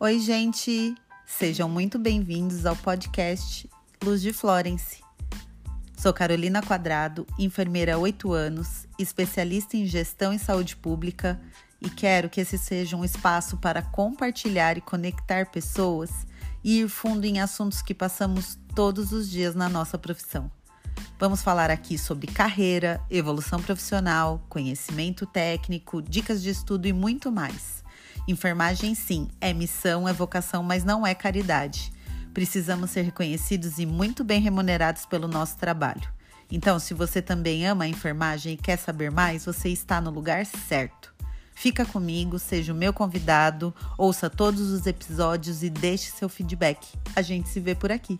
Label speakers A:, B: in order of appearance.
A: Oi, gente! Sejam muito bem-vindos ao podcast Luz de Florence. Sou Carolina Quadrado, enfermeira há 8 anos, especialista em gestão e saúde pública e quero que esse seja um espaço para compartilhar e conectar pessoas e ir fundo em assuntos que passamos todos os dias na nossa profissão. Vamos falar aqui sobre carreira, evolução profissional, conhecimento técnico, dicas de estudo e muito mais. Enfermagem, sim, é missão, é vocação, mas não é caridade. Precisamos ser reconhecidos e muito bem remunerados pelo nosso trabalho. Então, se você também ama a enfermagem e quer saber mais, você está no lugar certo. Fica comigo, seja o meu convidado, ouça todos os episódios e deixe seu feedback. A gente se vê por aqui.